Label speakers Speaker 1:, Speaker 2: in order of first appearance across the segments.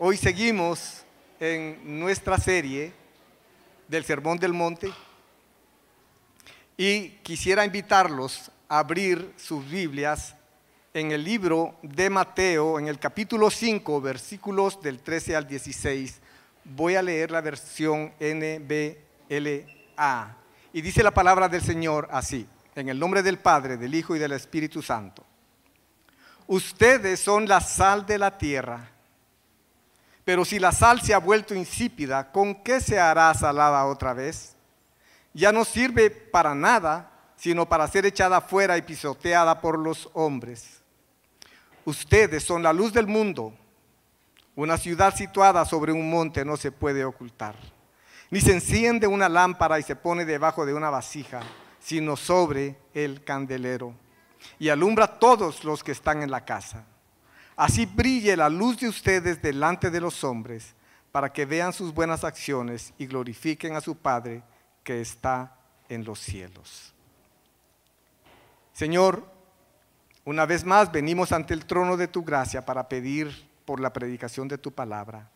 Speaker 1: Hoy seguimos en nuestra serie del Sermón del Monte y quisiera invitarlos a abrir sus Biblias en el libro de Mateo, en el capítulo 5, versículos del 13 al 16. Voy a leer la versión NBLA. Y dice la palabra del Señor así, en el nombre del Padre, del Hijo y del Espíritu Santo. Ustedes son la sal de la tierra. Pero si la sal se ha vuelto insípida, ¿con qué se hará salada otra vez? Ya no sirve para nada, sino para ser echada fuera y pisoteada por los hombres. Ustedes son la luz del mundo. Una ciudad situada sobre un monte no se puede ocultar. Ni se enciende una lámpara y se pone debajo de una vasija, sino sobre el candelero. Y alumbra a todos los que están en la casa. Así brille la luz de ustedes delante de los hombres, para que vean sus buenas acciones y glorifiquen a su Padre que está en los cielos. Señor, una vez más venimos ante el trono de tu gracia para pedir por la predicación de tu palabra,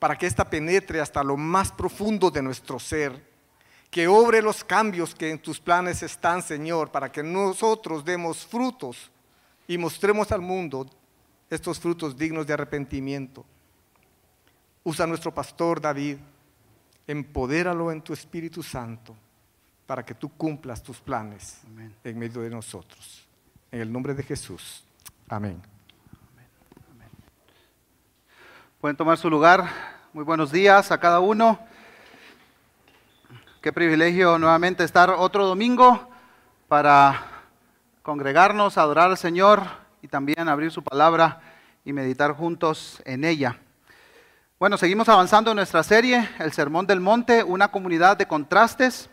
Speaker 1: para que ésta penetre hasta lo más profundo de nuestro ser, que obre los cambios que en tus planes están, Señor, para que nosotros demos frutos y mostremos al mundo estos frutos dignos de arrepentimiento. Usa nuestro pastor David, empodéralo en tu Espíritu Santo para que tú cumplas tus planes en medio de nosotros. En el nombre de Jesús. Amén.
Speaker 2: Pueden tomar su lugar. Muy buenos días a cada uno. Qué privilegio nuevamente estar otro domingo para congregarnos, adorar al Señor y también abrir su palabra y meditar juntos en ella. Bueno, seguimos avanzando en nuestra serie, El Sermón del Monte, una comunidad de contrastes.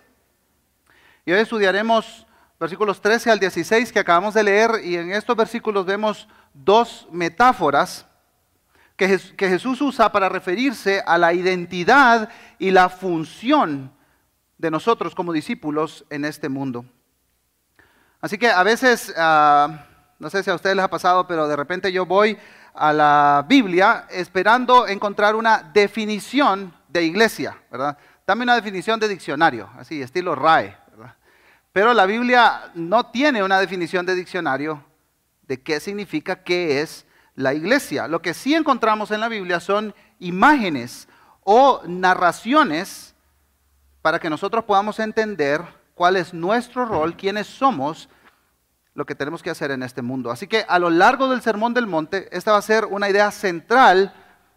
Speaker 2: Y hoy estudiaremos versículos 13 al 16 que acabamos de leer y en estos versículos vemos dos metáforas que, Jesús usa para referirse a la identidad y la función de nosotros como discípulos en este mundo. Así que a veces... Ah, no sé si a ustedes les ha pasado, pero de repente yo voy a la Biblia esperando encontrar una definición de iglesia, ¿verdad? Dame una definición de diccionario, así, estilo RAE, ¿verdad? Pero la Biblia no tiene una definición de diccionario de qué significa qué es la iglesia. Lo que sí encontramos en la Biblia son imágenes o narraciones para que nosotros podamos entender cuál es nuestro rol, quiénes somos lo que tenemos que hacer en este mundo. Así que a lo largo del Sermón del Monte, esta va a ser una idea central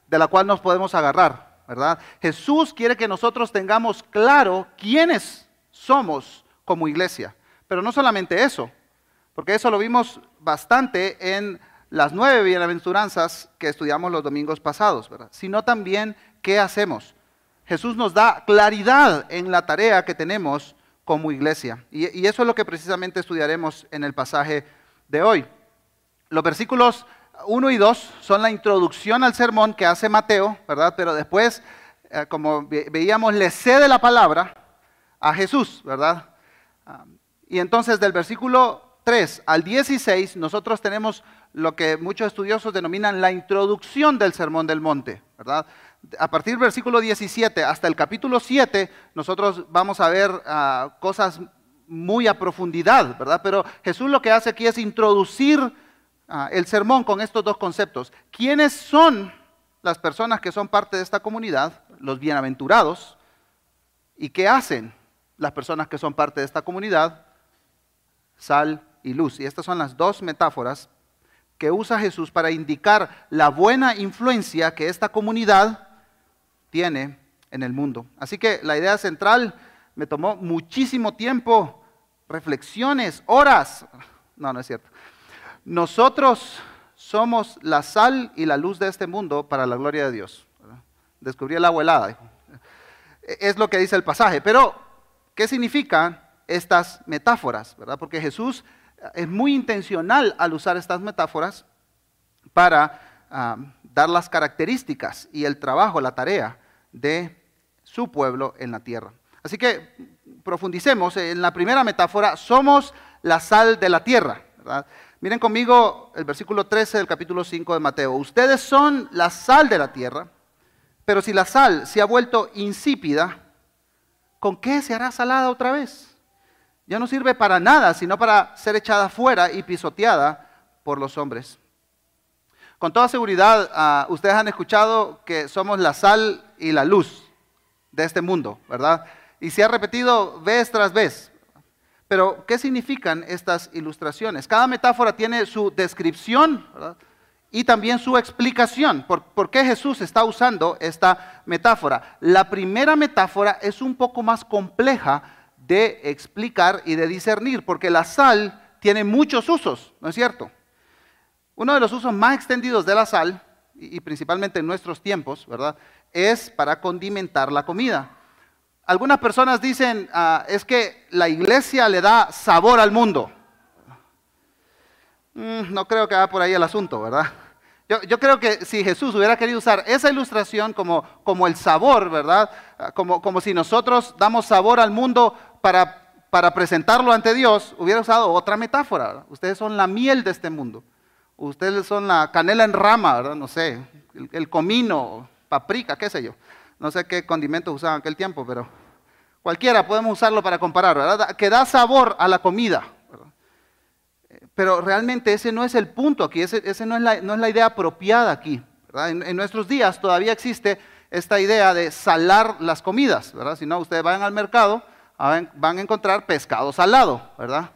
Speaker 2: de la cual nos podemos agarrar, ¿verdad? Jesús quiere que nosotros tengamos claro quiénes somos como iglesia. Pero no solamente eso, porque eso lo vimos bastante en las nueve bienaventuranzas que estudiamos los domingos pasados, ¿verdad? Sino también qué hacemos. Jesús nos da claridad en la tarea que tenemos como iglesia. Y, eso es lo que precisamente estudiaremos en el pasaje de hoy. Los versículos 1 y 2 son la introducción al sermón que hace Mateo, ¿verdad? Pero después, eh, como veíamos, le cede la palabra a Jesús, ¿verdad? Y entonces del versículo 3 al 16 nosotros tenemos lo que muchos estudiosos denominan la introducción del sermón del monte, ¿verdad? A partir del versículo 17 hasta el capítulo 7, nosotros vamos a ver ah, cosas muy a profundidad, ¿verdad? Pero Jesús lo que hace aquí es introducir ah, el sermón con estos dos conceptos. ¿Quiénes son las personas que son parte de esta comunidad, los bienaventurados? ¿Y qué hacen las personas que son parte de esta comunidad? Sal y luz. Y estas son las dos metáforas que usa Jesús para indicar la buena influencia que esta comunidad tiene en el mundo. Así que la idea central me tomó muchísimo tiempo, reflexiones, horas. No, no es cierto. Nosotros somos la sal y la luz de este mundo para la gloria de Dios. Descubrí el agua helada. Es lo que dice el pasaje. Pero, ¿qué significan estas metáforas? ¿verdad? Porque Jesús es muy intencional al usar estas metáforas para ah, dar las características y el trabajo, la tarea de su pueblo en la tierra. Así que profundicemos en la primera metáfora, somos la sal de la tierra. Miren conmigo el versículo 13 del capítulo 5 de Mateo. Ustedes son la sal de la tierra, pero si la sal se ha vuelto insípida, ¿con qué se hará salada otra vez? Ya no sirve para nada, sino para ser echada fuera y pisoteada por los hombres. Con toda seguridad, ah, ustedes han escuchado que somos la sal y la luz de este mundo, ¿verdad? Y se ha repetido vez tras vez. Pero, ¿qué significan estas ilustraciones? Cada metáfora tiene su descripción y también su explicación. ¿Por, ¿Por, qué Jesús está usando esta metáfora? La primera metáfora es un poco más compleja de explicar y de discernir, porque la sal tiene muchos usos, ¿no es cierto? Uno de los usos más extendidos de la sal, y, principalmente en nuestros tiempos, ¿verdad? Es para condimentar la comida. Algunas personas dicen, ah, es que la iglesia le da sabor al mundo. Mm, no creo que vaya por ahí el asunto, ¿verdad? Yo, creo que si Jesús hubiera querido usar esa ilustración como, como el sabor, ¿verdad? Ah, como, como, si nosotros damos sabor al mundo para, para presentarlo ante Dios, hubiera usado otra metáfora. Ustedes son la miel de este mundo. Ustedes son la canela en rama, ¿verdad? No sé, el, comino, paprika, qué sé yo. No sé qué condimentos usaban en aquel tiempo, pero cualquiera podemos usarlo para comparar, ¿verdad? Que da sabor a la comida. Pero realmente ese no es el punto aquí, ese, no, es la, idea apropiada aquí. En, nuestros días todavía existe esta idea de salar las comidas, ¿verdad? Si no, ustedes van al mercado, van a encontrar pescado salado, ¿verdad?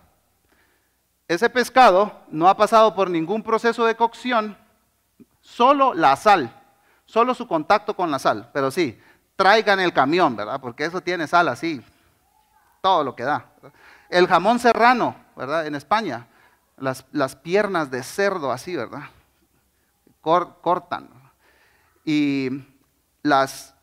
Speaker 2: ese pescado no ha pasado por ningún proceso de cocción, solo la sal, solo su contacto con la sal. Pero sí, traigan el camión, ¿verdad? Porque eso tiene sal así, todo lo que da. El jamón serrano, ¿verdad? En España, las, piernas de cerdo así, ¿verdad? cortan. Y las,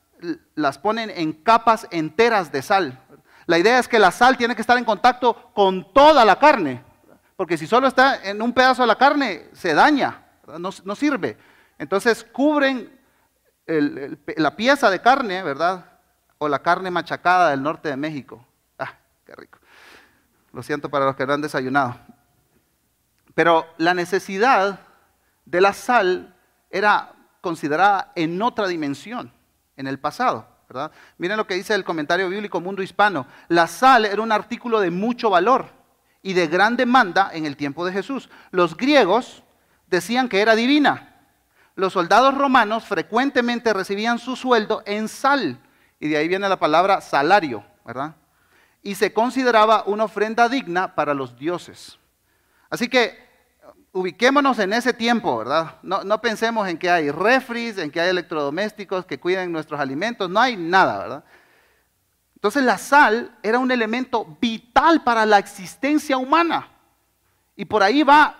Speaker 2: las ponen en capas enteras de sal. La idea es que la sal tiene que estar en contacto con toda la carne, porque si solo está en un pedazo de la carne, se daña, no, sirve. Entonces cubren la pieza de carne, ¿verdad? O la carne machacada del norte de México. Ah, qué rico. Lo siento para los que no han desayunado. Pero la necesidad de la sal era considerada en otra dimensión, en el pasado. ¿verdad? Miren lo que dice el comentario bíblico Mundo Hispano. La sal era un artículo de mucho valor y de gran demanda en el tiempo de Jesús. Los griegos decían que era divina. Los soldados romanos frecuentemente recibían su sueldo en sal, y de ahí viene la palabra salario, ¿verdad? Y se consideraba una ofrenda digna para los dioses. Así que ubiquémonos en ese tiempo, ¿verdad? No, pensemos en que hay refris, en que hay electrodomésticos que cuiden nuestros alimentos, no hay nada, ¿verdad? Entonces la sal era un elemento vital para la existencia humana. Y por ahí va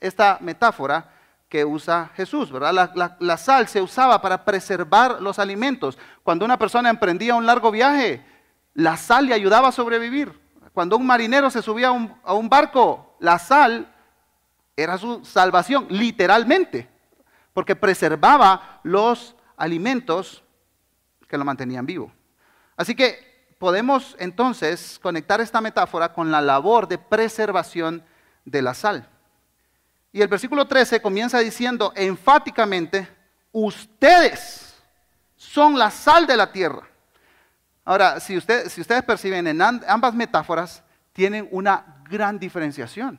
Speaker 2: esta metáfora que usa Jesús, ¿verdad? La, sal se usaba para preservar los alimentos. Cuando una persona emprendía un largo viaje, la sal le ayudaba a sobrevivir. Cuando un marinero se subía a un, a un barco, la sal era su salvación, literalmente, porque preservaba los alimentos que lo mantenían vivo. Así que podemos entonces conectar esta metáfora con la labor de preservación de la sal. Y el versículo 13 comienza diciendo enfáticamente, ustedes son la sal de la tierra. Ahora, si, ustedes perciben en ambas metáforas, tienen una gran diferenciación.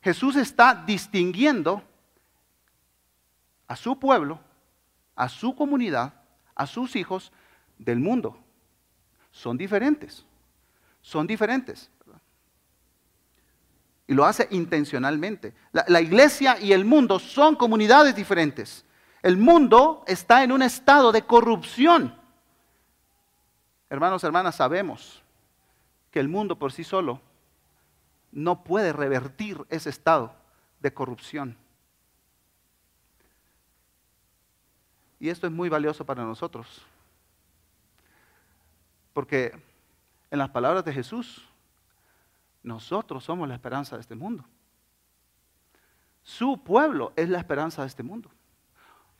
Speaker 2: Jesús está distinguiendo a su pueblo, a su comunidad, a sus hijos, del mundo. Son diferentes. Son diferentes. Y lo hace intencionalmente. La, iglesia y el mundo son comunidades diferentes. El mundo está en un estado de corrupción. Hermanos, hermanas, sabemos que el mundo por sí solo no puede revertir ese estado de corrupción. Y esto es muy valioso para nosotros. Porque en las palabras de Jesús, nosotros somos la esperanza de este mundo. Su pueblo es la esperanza de este mundo.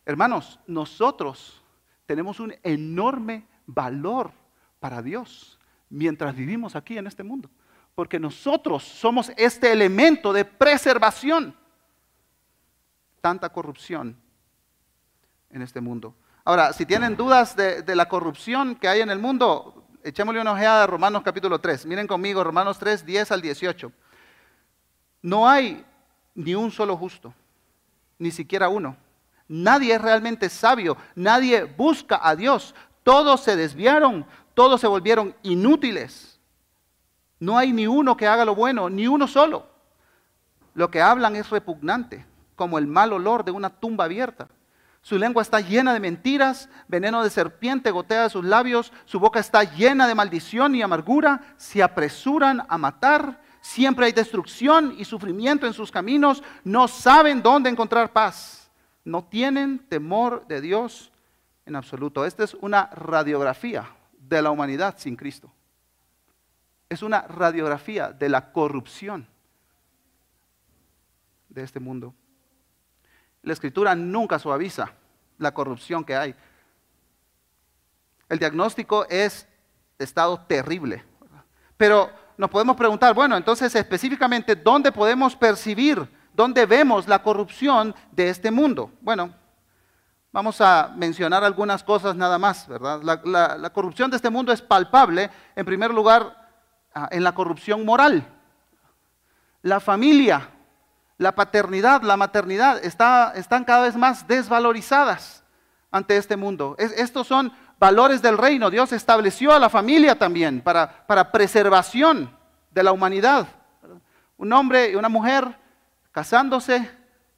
Speaker 2: Hermanos, nosotros tenemos un enorme valor para Dios mientras vivimos aquí en este mundo. porque nosotros somos este elemento de preservación. Tanta corrupción en este mundo. Ahora, si tienen dudas de, de, la corrupción que hay en el mundo, echémosle una ojeada a Romanos capítulo 3. Miren conmigo, Romanos 3, 10 al 18. No hay ni un solo justo, ni siquiera uno. Nadie es realmente sabio, nadie busca a Dios. Todos se desviaron, todos se volvieron inútiles. No hay ni uno que haga lo bueno, ni uno solo. Lo que hablan es repugnante, como el mal olor de una tumba abierta. Su lengua está llena de mentiras, veneno de serpiente gotea de sus labios, su boca está llena de maldición y amargura, se apresuran a matar, siempre hay destrucción y sufrimiento en sus caminos, no saben dónde encontrar paz, no tienen temor de Dios en absoluto. Esta es una radiografía de la humanidad sin Cristo. Es una radiografía de la corrupción de este mundo. La escritura nunca suaviza la corrupción que hay. El diagnóstico es estado terrible. Pero nos podemos preguntar, bueno, entonces específicamente, ¿dónde podemos percibir, dónde vemos la corrupción de este mundo? Bueno, vamos a mencionar algunas cosas nada más, ¿verdad? La, corrupción de este mundo es palpable, en primer lugar, ah, en la corrupción moral. La familia la paternidad, la maternidad están cada vez más desvalorizadas ante este mundo. estos son valores del reino. Dios estableció a la familia también para, para preservación de la humanidad. Un hombre y una mujer casándose,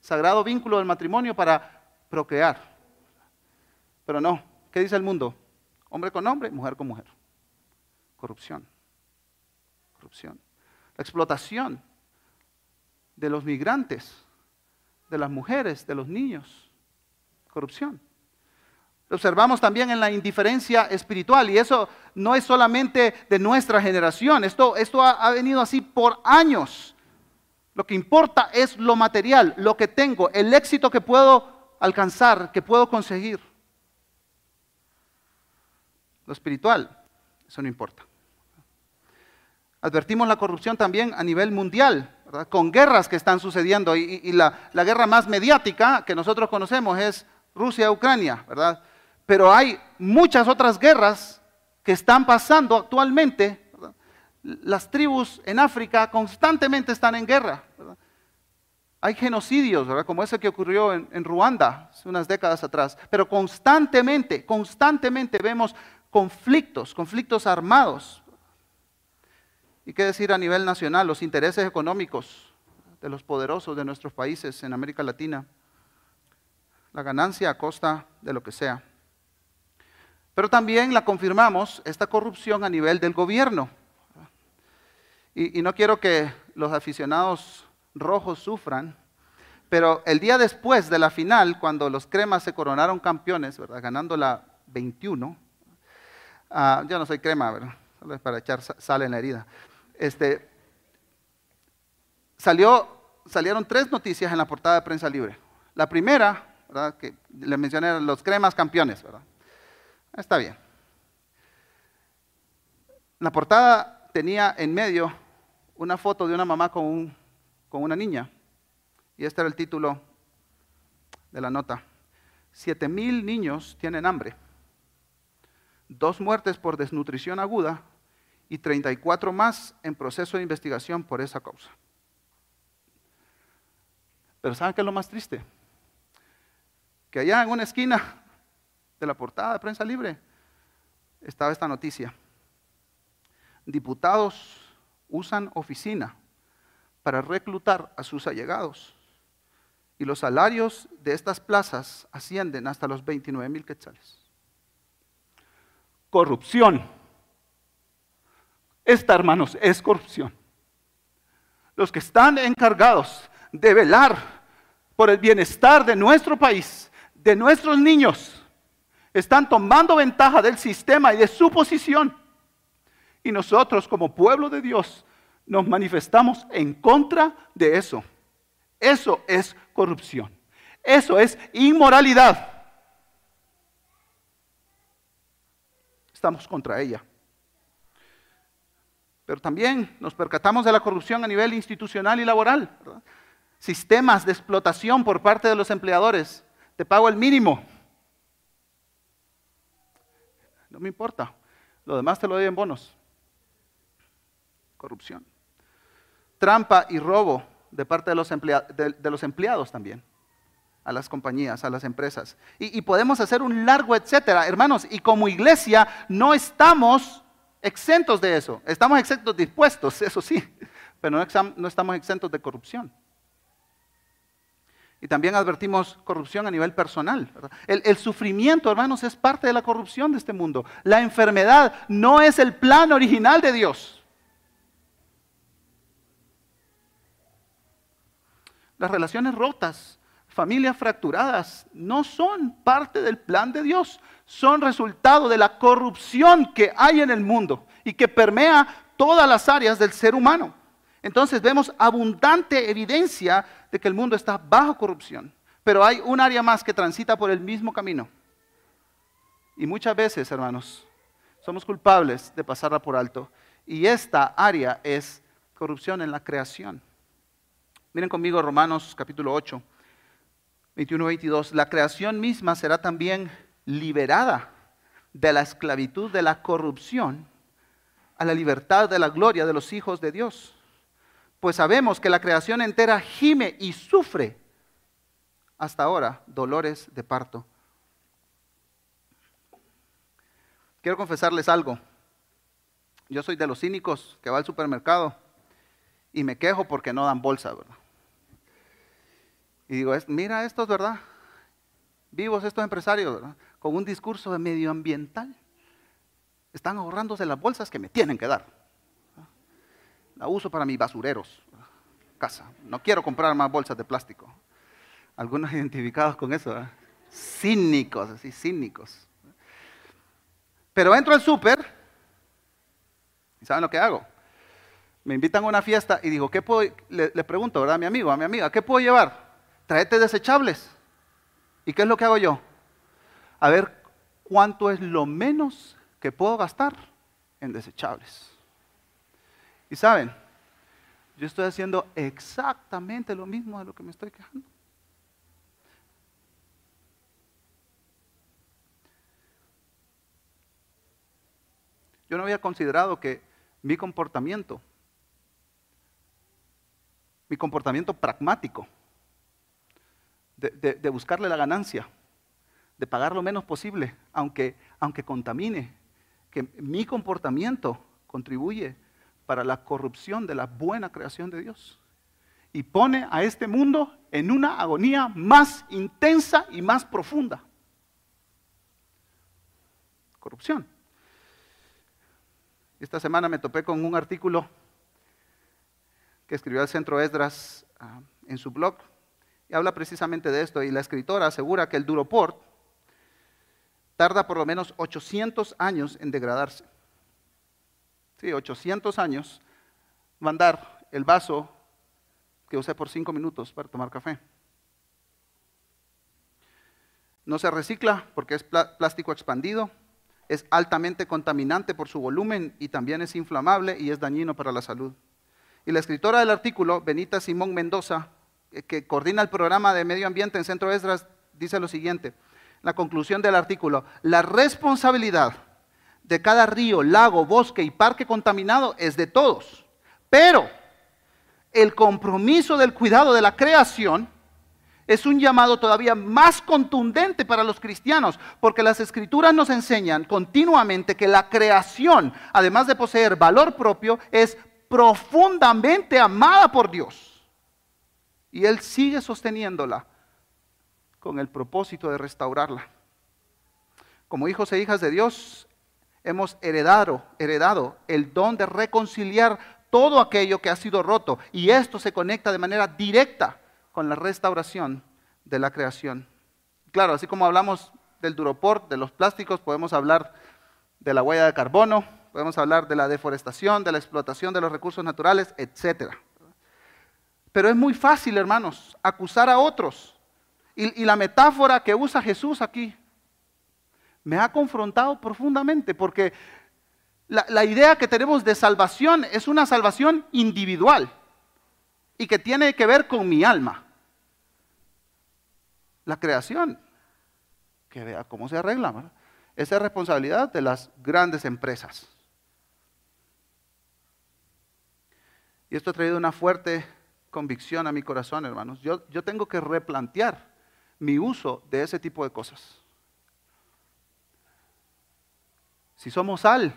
Speaker 2: sagrado vínculo del matrimonio para procrear. Pero no, ¿qué dice el mundo? Hombre con hombre, mujer con mujer. Corrupción. Corrupción. La explotación de los migrantes, de las mujeres, de los niños. Corrupción. Observamos también en la indiferencia espiritual y eso no es solamente de nuestra generación, esto, esto ha venido así por años. Lo que importa es lo material, lo que tengo, el éxito que puedo alcanzar, que puedo conseguir. Lo espiritual, eso no importa. Advertimos la corrupción también a nivel mundial con guerras que están sucediendo. Y, la, guerra más mediática que nosotros conocemos es Rusia-Ucrania, ¿verdad? Pero hay muchas otras guerras que están pasando actualmente. Las tribus en África constantemente están en guerra. Hay genocidios, ¿verdad? como ese que ocurrió en, en Ruanda hace unas décadas atrás. Pero constantemente, constantemente vemos conflictos, conflictos armados. ¿Y qué decir a nivel nacional? Los intereses económicos de los poderosos de nuestros países en América Latina. La ganancia a costa de lo que sea. Pero también la confirmamos, esta corrupción a nivel del gobierno. Y, no quiero que los aficionados rojos sufran, pero el día después de la final, cuando los cremas se coronaron campeones, ¿verdad? ganando la 21, ah, yo no soy crema, ¿verdad? Para echar sal en la herida este, salió, salieron tres noticias en la portada de Prensa Libre. La primera, que le mencioné los cremas campeones, ¿verdad? Está bien. La portada tenía en medio una foto de una mamá con, con una niña. Y este era el título de la nota. Siete mil niños tienen hambre. Dos muertes por desnutrición aguda y 34 más en proceso de investigación por esa causa. Pero ¿saben qué es lo más triste? Que allá en una esquina de la portada de prensa libre estaba esta noticia. Diputados usan oficina para reclutar a sus allegados y los salarios de estas plazas ascienden hasta los 29 mil quetzales. Corrupción esta, hermanos, es corrupción. Los que están encargados de velar por el bienestar de nuestro país, de nuestros niños, están tomando ventaja del sistema y de su posición. Y nosotros como pueblo de Dios nos manifestamos en contra de eso. Eso es corrupción. Eso es inmoralidad. Estamos contra ella. Pero también nos percatamos de la corrupción a nivel institucional y laboral. Sistemas de explotación por parte de los empleadores. Te pago el mínimo. No me importa. Lo demás te lo doy en bonos. Corrupción. Trampa y robo de parte de los, de los empleados también a las compañías, a las empresas. Y, podemos hacer un largo etcétera, hermanos. Y como iglesia no estamos exentos de eso. Estamos exentos dispuestos, eso sí, pero no, estamos exentos de corrupción. Y también advertimos corrupción a nivel personal. El, el, sufrimiento, hermanos, es parte de la corrupción de este mundo. La enfermedad no es el plan original de Dios. Las relaciones rotas familias fracturadas no son parte del plan de Dios, son resultado de la corrupción que hay en el mundo y que permea todas las áreas del ser humano. Entonces vemos abundante evidencia de que el mundo está bajo corrupción, pero hay un área más que transita por el mismo camino. Y muchas veces, hermanos, somos culpables de pasarla por alto. Y esta área es corrupción en la creación. Miren conmigo Romanos capítulo 8. 21-22, la creación misma será también liberada de la esclavitud, de la corrupción, a la libertad de la gloria de los hijos de Dios. Pues sabemos que la creación entera gime y sufre hasta ahora dolores de parto. Quiero confesarles algo. Yo soy de los cínicos que va al supermercado y me quejo porque no dan bolsa, ¿verdad? Y digo, mira estos, ¿verdad? Vivos estos empresarios, ¿verdad? Con un discurso medioambiental. Están ahorrándose las bolsas que me tienen que dar. La uso para mis basureros, casa. No quiero comprar más bolsas de plástico. Algunos identificados con eso, ¿verdad? Cínicos, así, cínicos. Pero entro al súper y ¿saben lo que hago? Me invitan a una fiesta y digo, ¿qué puedo? Le, le pregunto, ¿verdad? A mi amigo, a mi amiga, ¿qué puedo llevar? tráete desechables. ¿Y qué es lo que hago yo? A ver cuánto es lo menos que puedo gastar en desechables. Y saben, yo estoy haciendo exactamente lo mismo de lo que me estoy quejando. Yo no había considerado que mi comportamiento, mi comportamiento pragmático, de, buscarle la ganancia, de pagar lo menos posible, aunque, aunque contamine, que mi comportamiento contribuye para la corrupción de la buena creación de Dios. Y pone a este mundo en una agonía más intensa y más profunda. Corrupción. Esta semana me topé con un artículo que escribió el Centro Esdras ah, en su blog y habla precisamente de esto. Y la escritora asegura que el Duroport tarda por lo menos 800 años en degradarse. Sí, 800 años mandar el vaso que usé por 5 minutos para tomar café. No se recicla porque es plástico expandido, es altamente contaminante por su volumen y también es inflamable y es dañino para la salud. Y la escritora del artículo, Benita Simón Mendoza, que coordina el programa de medio ambiente en Centro Esdras, dice lo siguiente, la conclusión del artículo, la responsabilidad de cada río, lago, bosque y parque contaminado es de todos, pero el compromiso del cuidado de la creación es un llamado todavía más contundente para los cristianos, porque las escrituras nos enseñan continuamente que la creación, además de poseer valor propio, es profundamente amada por Dios. Y Él sigue sosteniéndola con el propósito de restaurarla. Como hijos e hijas de Dios, hemos heredado, heredado el don de reconciliar todo aquello que ha sido roto. Y esto se conecta de manera directa con la restauración de la creación. Claro, así como hablamos del duroport, de los plásticos, podemos hablar de la huella de carbono, podemos hablar de la deforestación, de la explotación de los recursos naturales, etcétera. Pero es muy fácil, hermanos, acusar a otros. Y, la metáfora que usa Jesús aquí me ha confrontado profundamente porque la, idea que tenemos de salvación es una salvación individual y que tiene que ver con mi alma. La creación, que vea cómo se arregla. ¿verdad? Esa es responsabilidad de las grandes empresas. Y esto ha traído una fuerte convicción a mi corazón, hermanos. Yo, yo tengo que replantear mi uso de ese tipo de cosas. Si somos sal,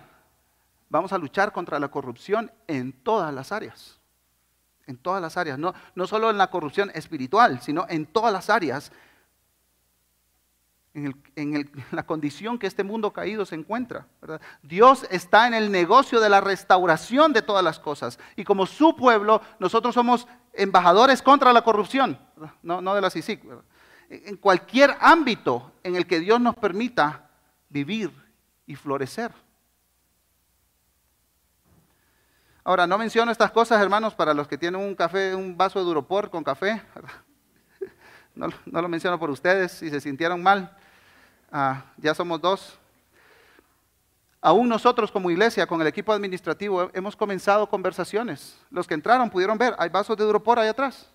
Speaker 2: vamos a luchar contra la corrupción en todas las áreas. En todas las áreas. No, no solo en la corrupción espiritual, sino en todas las áreas. En, el- en el- la condición que este mundo caído se encuentra. Dios está en el negocio de la restauración de todas las cosas. Y como su pueblo, nosotros somos embajadores contra la corrupción, no, no de la CICIC. En cualquier ámbito en el que Dios nos permita vivir y florecer. Ahora, no menciono estas cosas, hermanos, para los que tienen un café, un vaso de Duropor con café. no lo menciono por ustedes, si se sintieron mal. Ah, ya somos dos. Aún nosotros como iglesia, con el equipo administrativo, hemos comenzado conversaciones. Los que entraron pudieron ver, hay vasos de Duropor ahí atrás.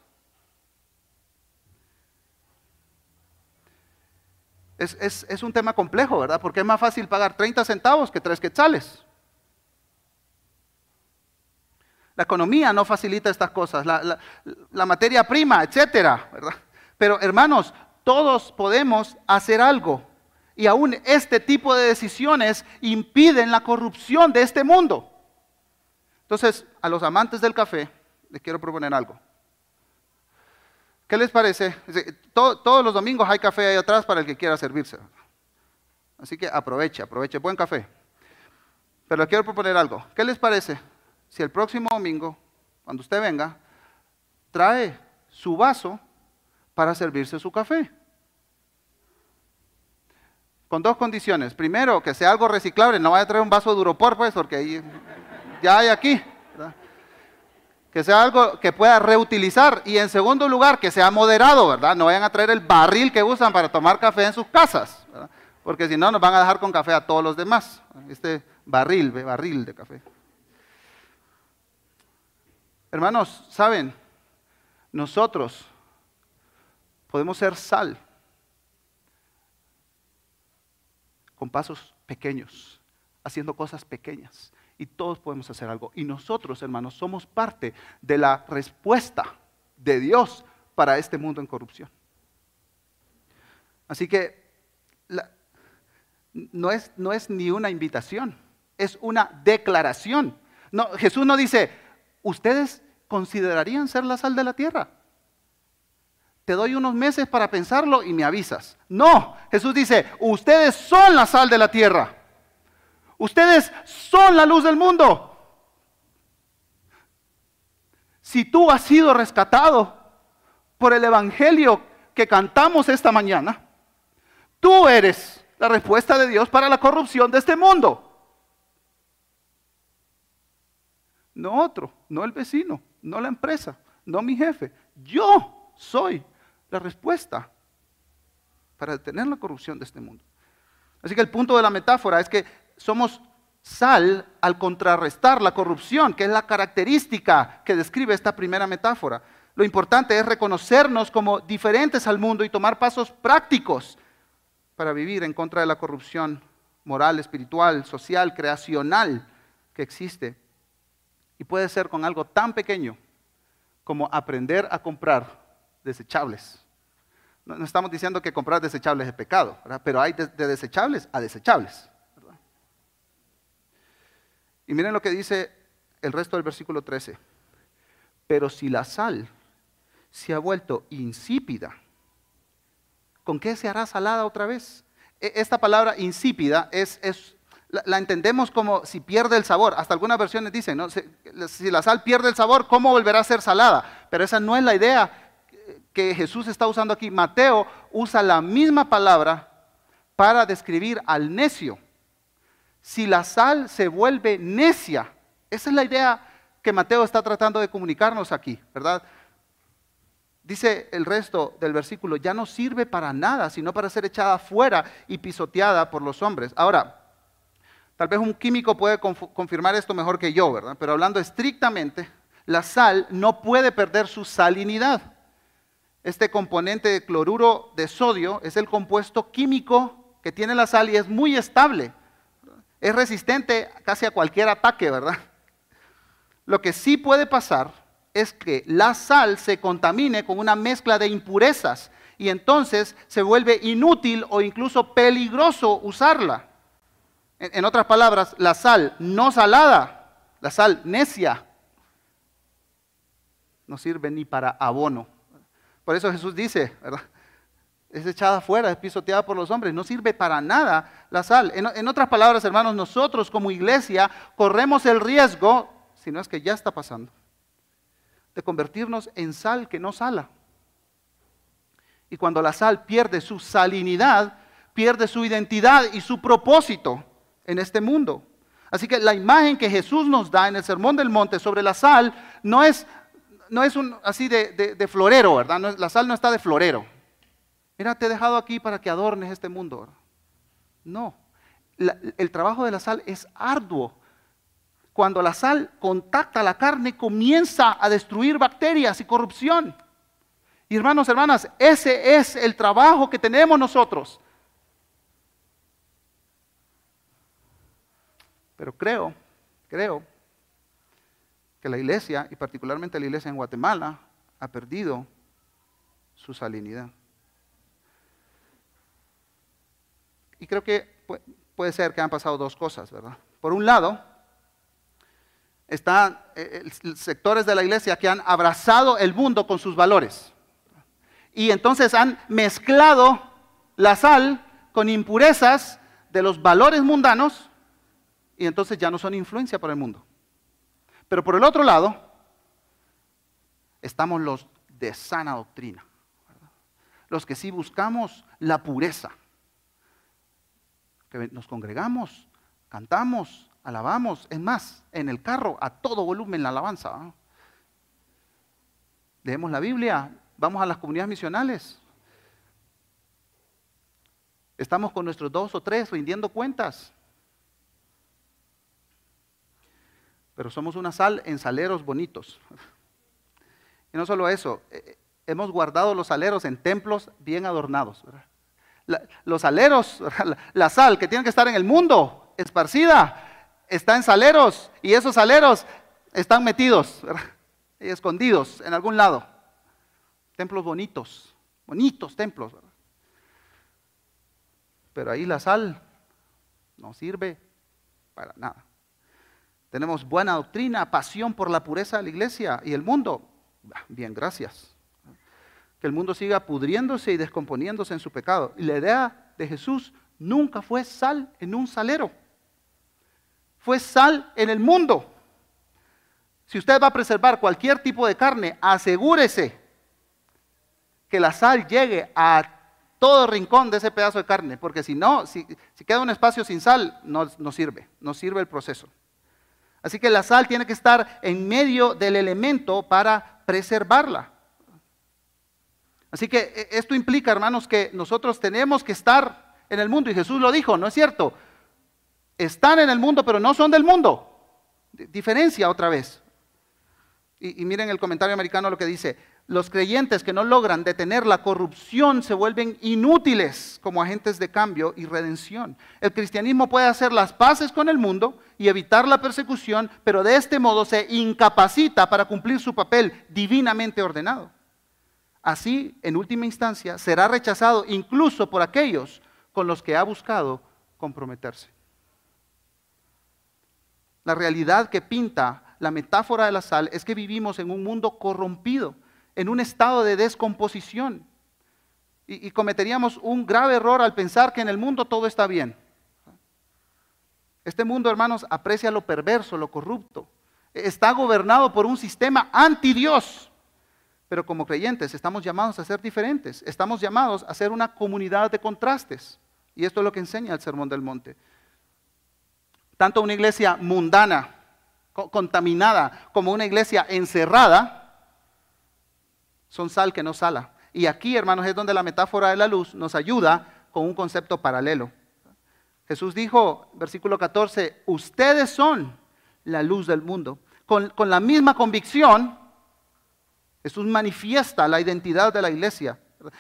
Speaker 2: Es, es- es un tema complejo, ¿verdad? Porque es más fácil pagar 30 centavos que 3 quetzales. La economía no facilita estas cosas, la, la- la materia prima, etcétera, ¿verdad? Pero hermanos, todos podemos hacer algo. Y aún este tipo de decisiones impiden la corrupción de este mundo. Entonces, a los amantes del café, les quiero proponer algo. ¿Qué les parece? Es decir, to- todos los domingos hay café ahí atrás para el que quiera servirse. Así que aproveche, aproveche, buen café. Pero quiero proponer algo. ¿Qué les parece si el próximo domingo, cuando usted venga, trae su vaso para servirse su café? Con dos condiciones. Primero, que sea algo reciclable. No vaya a traer un vaso de Duropor, pues, porque ahí ya hay aquí. Que sea algo que pueda reutilizar. Y en segundo lugar, que sea moderado, ¿verdad? No vayan a traer el barril que usan para tomar café en sus casas. ¿verdad? Porque si no, nos van a dejar con café a todos los demás. Este barril, barril de café. Hermanos, ¿saben? Nosotros podemos ser sal con pasos pequeños, haciendo cosas pequeñas. Y todos podemos hacer algo. Y nosotros, hermanos, somos parte de la respuesta de Dios para este mundo en corrupción. Así que no, es, no es ni una invitación, es una declaración. No, Jesús no dice, ¿ustedes considerarían ser la sal de la tierra? te doy unos meses para pensarlo y me avisas. No, Jesús dice, ustedes son la sal de la tierra. Ustedes son la luz del mundo. Si tú has sido rescatado por el Evangelio que cantamos esta mañana, tú eres la respuesta de Dios para la corrupción de este mundo. No otro, no el vecino, no la empresa, no mi jefe. Yo soy la respuesta para detener la corrupción de este mundo. Así que el punto de la metáfora es que somos sal al contrarrestar la corrupción, que es la característica que describe esta primera metáfora. Lo importante es reconocernos como diferentes al mundo y tomar pasos prácticos para vivir en contra de la corrupción moral, espiritual, social, creacional que existe. Y puede ser con algo tan pequeño como aprender a comprar desechables. No, estamos diciendo que comprar desechables es pecado, pero hay de desechables a desechables. Y miren lo que dice el resto del versículo 13. Pero si la sal se ha vuelto insípida, ¿con qué se hará salada otra vez? E- Esta palabra insípida es, es la, entendemos como si pierde el sabor. Hasta algunas versiones dicen, ¿no? Si la sal pierde el sabor, ¿cómo volverá a ser salada? Pero esa no es la idea que Jesús está usando aquí. Mateo usa la misma palabra para describir al necio. Si la sal se vuelve necia, esa es la idea que Mateo está tratando de comunicarnos aquí, ¿verdad? Dice el resto del versículo, ya no sirve para nada, sino para ser echada fuera y pisoteada por los hombres. Ahora, Tal vez un químico puede confirmar esto mejor que yo, ¿verdad? Pero hablando estrictamente, la sal no puede perder su salinidad. Este componente de cloruro de sodio es el compuesto químico que tiene la sal y es muy estable. Es resistente casi a cualquier ataque, ¿verdad? Lo que sí puede pasar es que la sal se contamine con una mezcla de impurezas y entonces se vuelve inútil o incluso peligroso usarla. En, otras palabras, la sal no salada, la sal necia, no sirve ni para abono. Por eso Jesús dice, ¿verdad? Es echada afuera, es pisoteada por los hombres, no sirve para nada la sal. En, otras palabras, hermanos, nosotros como iglesia corremos el riesgo, si no es que ya está pasando, de convertirnos en sal que no sala. Y cuando la sal pierde su salinidad, pierde su identidad y su propósito en este mundo. Así que la imagen que Jesús nos da en el Sermón del Monte sobre la sal no es, no es un, así de, florero, ¿verdad? la sal no está de florero. Mira, te he dejado aquí para que adornes este mundo. No, el trabajo de la sal es arduo. Cuando la sal contacta la carne, comienza a destruir bacterias y corrupción. Y hermanos, hermanas, ese es el trabajo que tenemos nosotros. Pero creo, creo que la iglesia, y particularmente la iglesia en Guatemala, ha perdido su salinidad. Y creo que puede ser que han pasado dos cosas, ¿verdad? Por un lado, están eh, eh, sectores de la iglesia que han abrazado el mundo con sus valores. Y entonces han mezclado la sal con impurezas de los valores mundanos y entonces ya no son influencia para el mundo. Pero por el otro lado, estamos los de sana doctrina, los que sí buscamos la pureza, que nos congregamos, cantamos, alabamos, es más, en el carro a todo volumen la alabanza. Leemos la Biblia, vamos a las comunidades misionales. Estamos con nuestros dos o tres rindiendo cuentas. pero somos una sal en saleros bonitos. Y no solo eso, eh, eh, hemos guardado los saleros en templos bien adornados. Los saleros, la, sal que tiene que estar en el mundo, esparcida, está en saleros y esos saleros están metidos y escondidos en algún lado. Templos bonitos, bonitos templos. Pero ahí la sal no sirve para nada. Tenemos buena doctrina, pasión por la pureza de la iglesia y el mundo. Bien, gracias. Que el mundo siga pudriéndose y descomponiéndose en su pecado. Y la idea de Jesús nunca fue sal en un salero. Fue sal en el mundo. Si usted va a preservar cualquier tipo de carne, asegúrese que la sal llegue a todo rincón de ese pedazo de carne, porque si no, si, queda un espacio sin sal, no, no sirve, no sirve el proceso. Así que la sal tiene que estar en medio del elemento para preservarla. Así que e, esto implica, hermanos, que nosotros tenemos que estar en el mundo. Y Jesús lo dijo, ¿no es cierto? Están en el mundo, pero no son del mundo. Diferencia otra vez. Y, y miren el comentario americano lo que dice los creyentes que no logran detener la corrupción se vuelven inútiles como agentes de cambio y redención. El cristianismo puede hacer las paces con el mundo y evitar la persecución, pero de este modo se incapacita para cumplir su papel divinamente ordenado. Así, en última instancia, será rechazado incluso por aquellos con los que ha buscado comprometerse. La realidad que pinta la metáfora de la sal es que vivimos en un mundo corrompido en un estado de descomposición. Y, cometeríamos un grave error al pensar que en el mundo todo está bien. Este mundo, hermanos, aprecia lo perverso, lo corrupto. Está gobernado por un sistema anti Dios. Pero como creyentes estamos llamados a ser diferentes. Estamos llamados a ser una comunidad de contrastes. Y esto es lo que enseña el Sermón del Monte. Tanto una iglesia mundana, contaminada, como una iglesia encerrada, son sal que no sala. Y aquí, hermanos, es donde la metáfora de la luz nos ayuda con un concepto paralelo. Jesús dijo, versículo 14, ustedes son la luz del mundo. Con, con la misma convicción, Jesús manifiesta la identidad de la iglesia.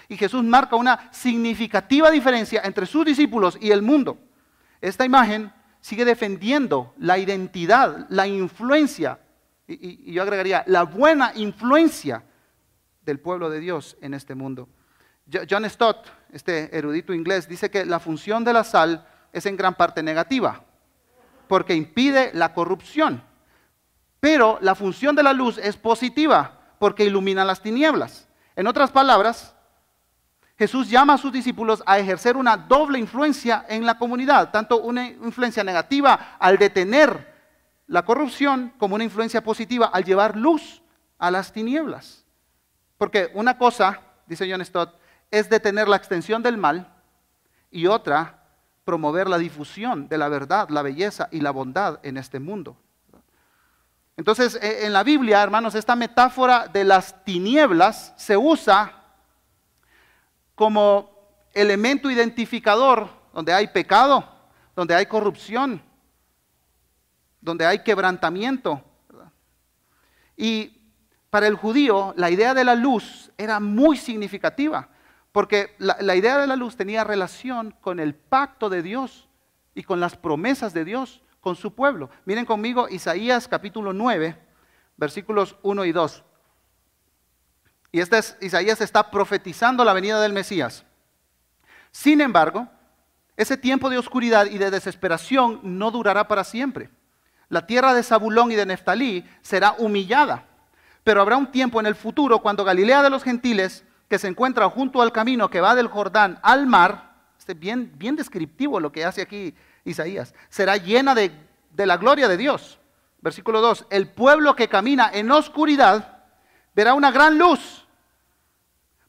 Speaker 2: Y Jesús marca una significativa diferencia entre sus discípulos y el mundo. Esta imagen sigue defendiendo la identidad, la influencia, y, yo agregaría, la buena influencia del pueblo de Dios en este mundo. John Stott, este erudito inglés, dice que la función de la sal es en gran parte negativa, porque impide la corrupción. Pero la función de la luz es positiva, porque ilumina las tinieblas. En otras palabras, Jesús llama a sus discípulos a ejercer una doble influencia en la comunidad, tanto una influencia negativa al detener la corrupción como una influencia positiva al llevar luz a las tinieblas. Porque una cosa, dice John Stott, es detener la extensión del mal y otra promover la difusión de la verdad, la belleza y la bondad en este mundo. Entonces, e, en la Biblia, hermanos, esta metáfora de las tinieblas se usa como elemento identificador donde hay pecado, donde hay corrupción, donde hay quebrantamiento. Y para el judío, la idea de la luz era muy significativa. Porque la, idea de la luz tenía relación con el pacto de Dios y con las promesas de Dios con su pueblo. Miren conmigo Isaías capítulo 9, versículos 1 y 2. Y este es, Isaías está profetizando la venida del Mesías. Sin embargo, ese tiempo de oscuridad y de desesperación no durará para siempre. La tierra de Zabulón y de Neftalí será humillada, pero habrá un tiempo en el futuro cuando Galilea de los gentiles que se encuentra junto al camino que va del Jordán al mar, este bien, bien descriptivo lo que hace aquí Isaías, será llena de, la gloria de Dios. Versículo 2, el pueblo que camina en oscuridad verá una gran luz.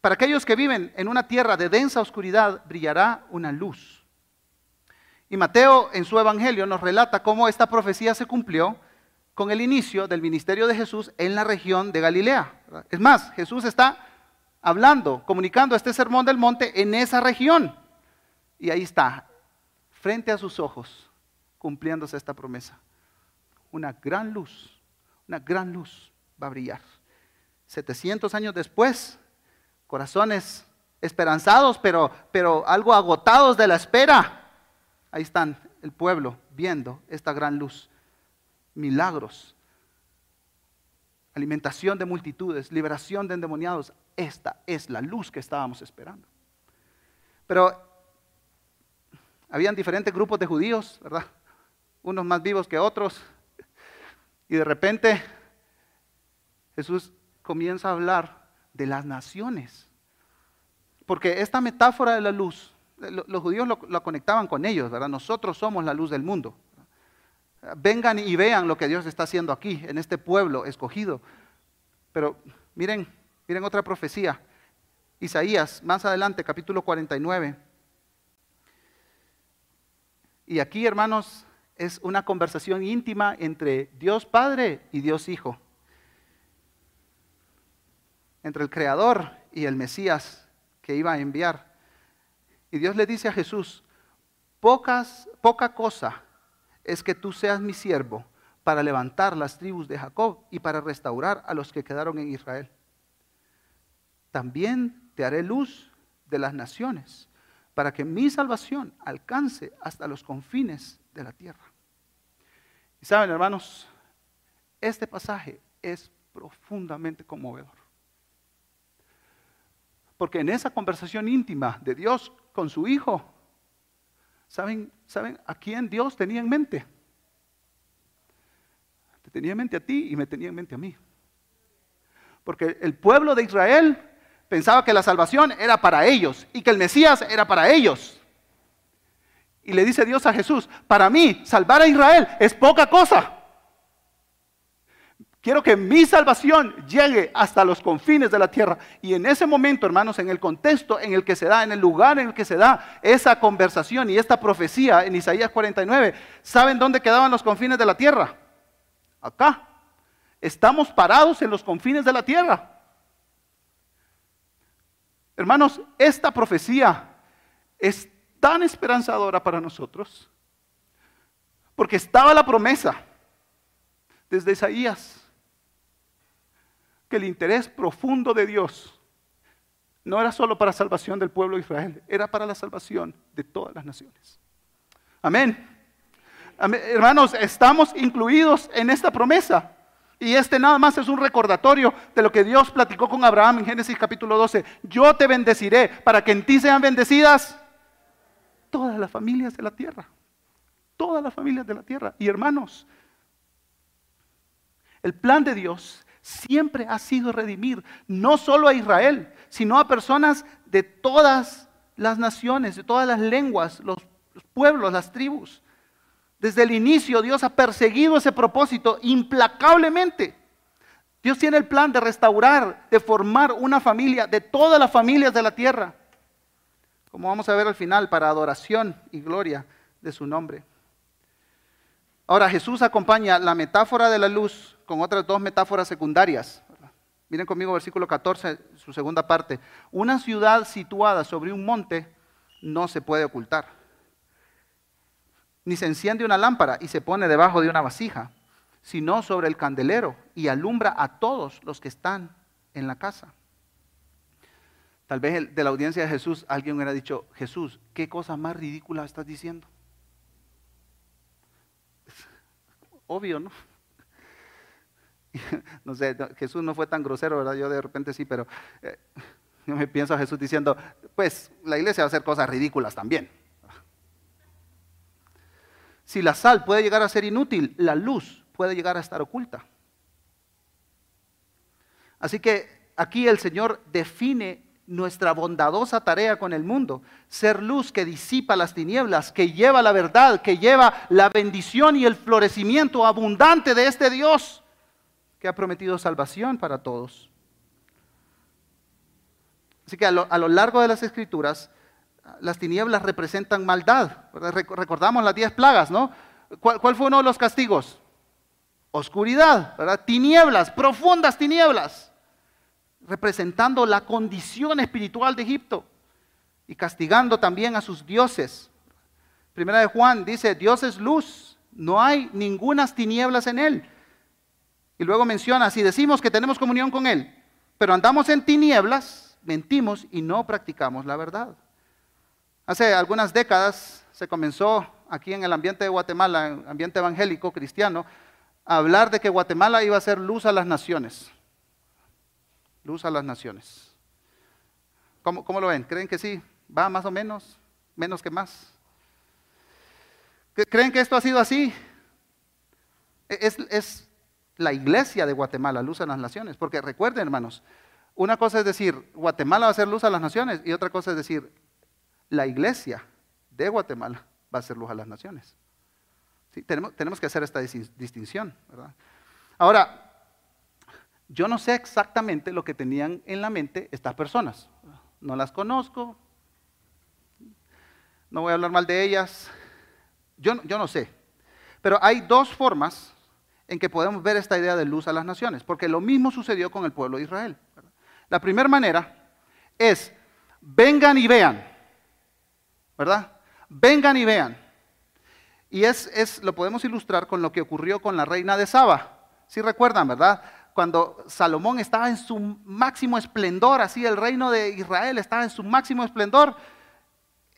Speaker 2: Para aquellos que viven en una tierra de densa oscuridad, brillará una luz. Y Mateo en su evangelio nos relata cómo esta profecía se cumplió con el inicio del ministerio de Jesús en la región de Galilea. Es más, Jesús está hablando, comunicando este sermón del monte en esa región. Y ahí está, frente a sus ojos, cumpliéndose esta promesa. Una gran luz, una gran luz va a brillar. 700 años después, corazones esperanzados, pero, pero algo agotados de la espera. Ahí están el pueblo viendo esta gran luz. Milagros, alimentación de multitudes, liberación de endemoniados, esta es la luz que estábamos esperando. Pero habían diferentes grupos de judíos, ¿verdad? Unos más vivos que otros. Y de repente Jesús comienza a hablar de las naciones. Porque esta metáfora de la luz, los judíos lo, conectaban con ellos, ¿verdad? Nosotros somos la luz del mundo. Vengan y vean lo que Dios está haciendo aquí, en este pueblo escogido. Pero miren, Miren otra profecía. Isaías, más adelante, capítulo 49. Y aquí, hermanos, es una conversación íntima entre Dios Padre y Dios Hijo. Entre el Creador y el Mesías que iba a enviar. Y Dios le dice a Jesús, Pocas, poca cosa es que tú seas mi siervo para levantar las tribus de Jacob y para restaurar a los que quedaron en Israel también te haré luz de las naciones, para que mi salvación alcance hasta los confines de la tierra. Y saben, hermanos, este pasaje es profundamente conmovedor. Porque en esa conversación íntima de Dios con su Hijo, ¿saben, ¿saben a quién Dios tenía en mente? Te tenía en mente a ti y me tenía en mente a mí. Porque el pueblo de Israel pensaba que la salvación era para ellos y que el Mesías era para ellos. Y le dice Dios a Jesús, para mí salvar a Israel es poca cosa. Quiero que mi salvación llegue hasta los confines de la tierra. Y en ese momento, hermanos, en el contexto en el que se da, en el lugar en el que se da esa conversación y esta profecía en Isaías 49, ¿saben dónde quedaban los confines de la tierra? Acá. Estamos parados en los confines de la tierra. Hermanos, esta profecía es tan esperanzadora para nosotros, porque estaba la promesa desde Isaías que el interés profundo de Dios no era solo para salvación del pueblo de Israel, era para la salvación de todas las naciones. Amén. Hermanos, estamos incluidos en esta promesa. Y este nada más es un recordatorio de lo que Dios platicó con Abraham en Génesis capítulo 12. Yo te bendeciré para que en ti sean bendecidas todas las familias de la tierra. Todas las familias de la tierra. Y hermanos, el plan de Dios siempre ha sido redimir no solo a Israel, sino a personas de todas las naciones, de todas las lenguas, los, pueblos, las tribus. Desde el inicio Dios ha perseguido ese propósito implacablemente. Dios tiene el plan de restaurar, de formar una familia de todas las familias de la tierra, como vamos a ver al final, para adoración y gloria de su nombre. Ahora Jesús acompaña la metáfora de la luz con otras dos metáforas secundarias. Miren conmigo versículo 14, su segunda parte. Una ciudad situada sobre un monte no se puede ocultar. Ni se enciende una lámpara y se pone debajo de una vasija, sino sobre el candelero y alumbra a todos los que están en la casa. Tal vez de la audiencia de Jesús alguien hubiera dicho, Jesús, ¿qué cosa más ridícula estás diciendo? Obvio, ¿no? no sé, Jesús no fue tan grosero, ¿verdad? Yo de repente sí, pero eh, yo me pienso a Jesús diciendo, pues la iglesia va a hacer cosas ridículas también. Si la sal puede llegar a ser inútil, la luz puede llegar a estar oculta. Así que aquí el Señor define nuestra bondadosa tarea con el mundo, ser luz que disipa las tinieblas, que lleva la verdad, que lleva la bendición y el florecimiento abundante de este Dios que ha prometido salvación para todos. Así que a lo, largo de las escrituras, las tinieblas representan maldad. Recordamos las diez plagas, ¿no? ¿Cuál, fue uno de los castigos? Oscuridad, ¿verdad? Tinieblas, profundas tinieblas, representando la condición espiritual de Egipto y castigando también a sus dioses. Primera de Juan dice, Dios es luz, no hay ningunas tinieblas en él. Y luego menciona, si decimos que tenemos comunión con Él, pero andamos en tinieblas, mentimos y no practicamos la verdad. Hace algunas décadas se comenzó aquí en el ambiente de Guatemala, en el ambiente evangélico cristiano, a hablar de que Guatemala iba a ser luz a las naciones. Luz a las naciones. ¿Cómo, cómo lo ven? ¿Creen que sí? ¿Va más o menos? ¿Menos que más? ¿Creen que esto ha sido así? Es, es la iglesia de Guatemala, luz a las naciones. Porque recuerden, hermanos, una cosa es decir, Guatemala va a ser luz a las naciones y otra cosa es decir, la iglesia de Guatemala va a ser luz a las naciones. tenemos, tenemos, que hacer esta distinción. Ahora, yo no sé exactamente lo que tenían en la mente estas personas. No las conozco, no voy a hablar mal de ellas, yo, yo no sé. Pero hay dos formas en que podemos ver esta idea de luz a las naciones, porque lo mismo sucedió con el pueblo de Israel. La primera manera es, vengan y vean, ¿verdad? Vengan y vean. Y es, es, lo podemos ilustrar con lo que ocurrió con la reina de Saba. Si recuerdan, ¿verdad? Cuando Salomón estaba en su máximo esplendor, así el reino de Israel estaba en su máximo esplendor,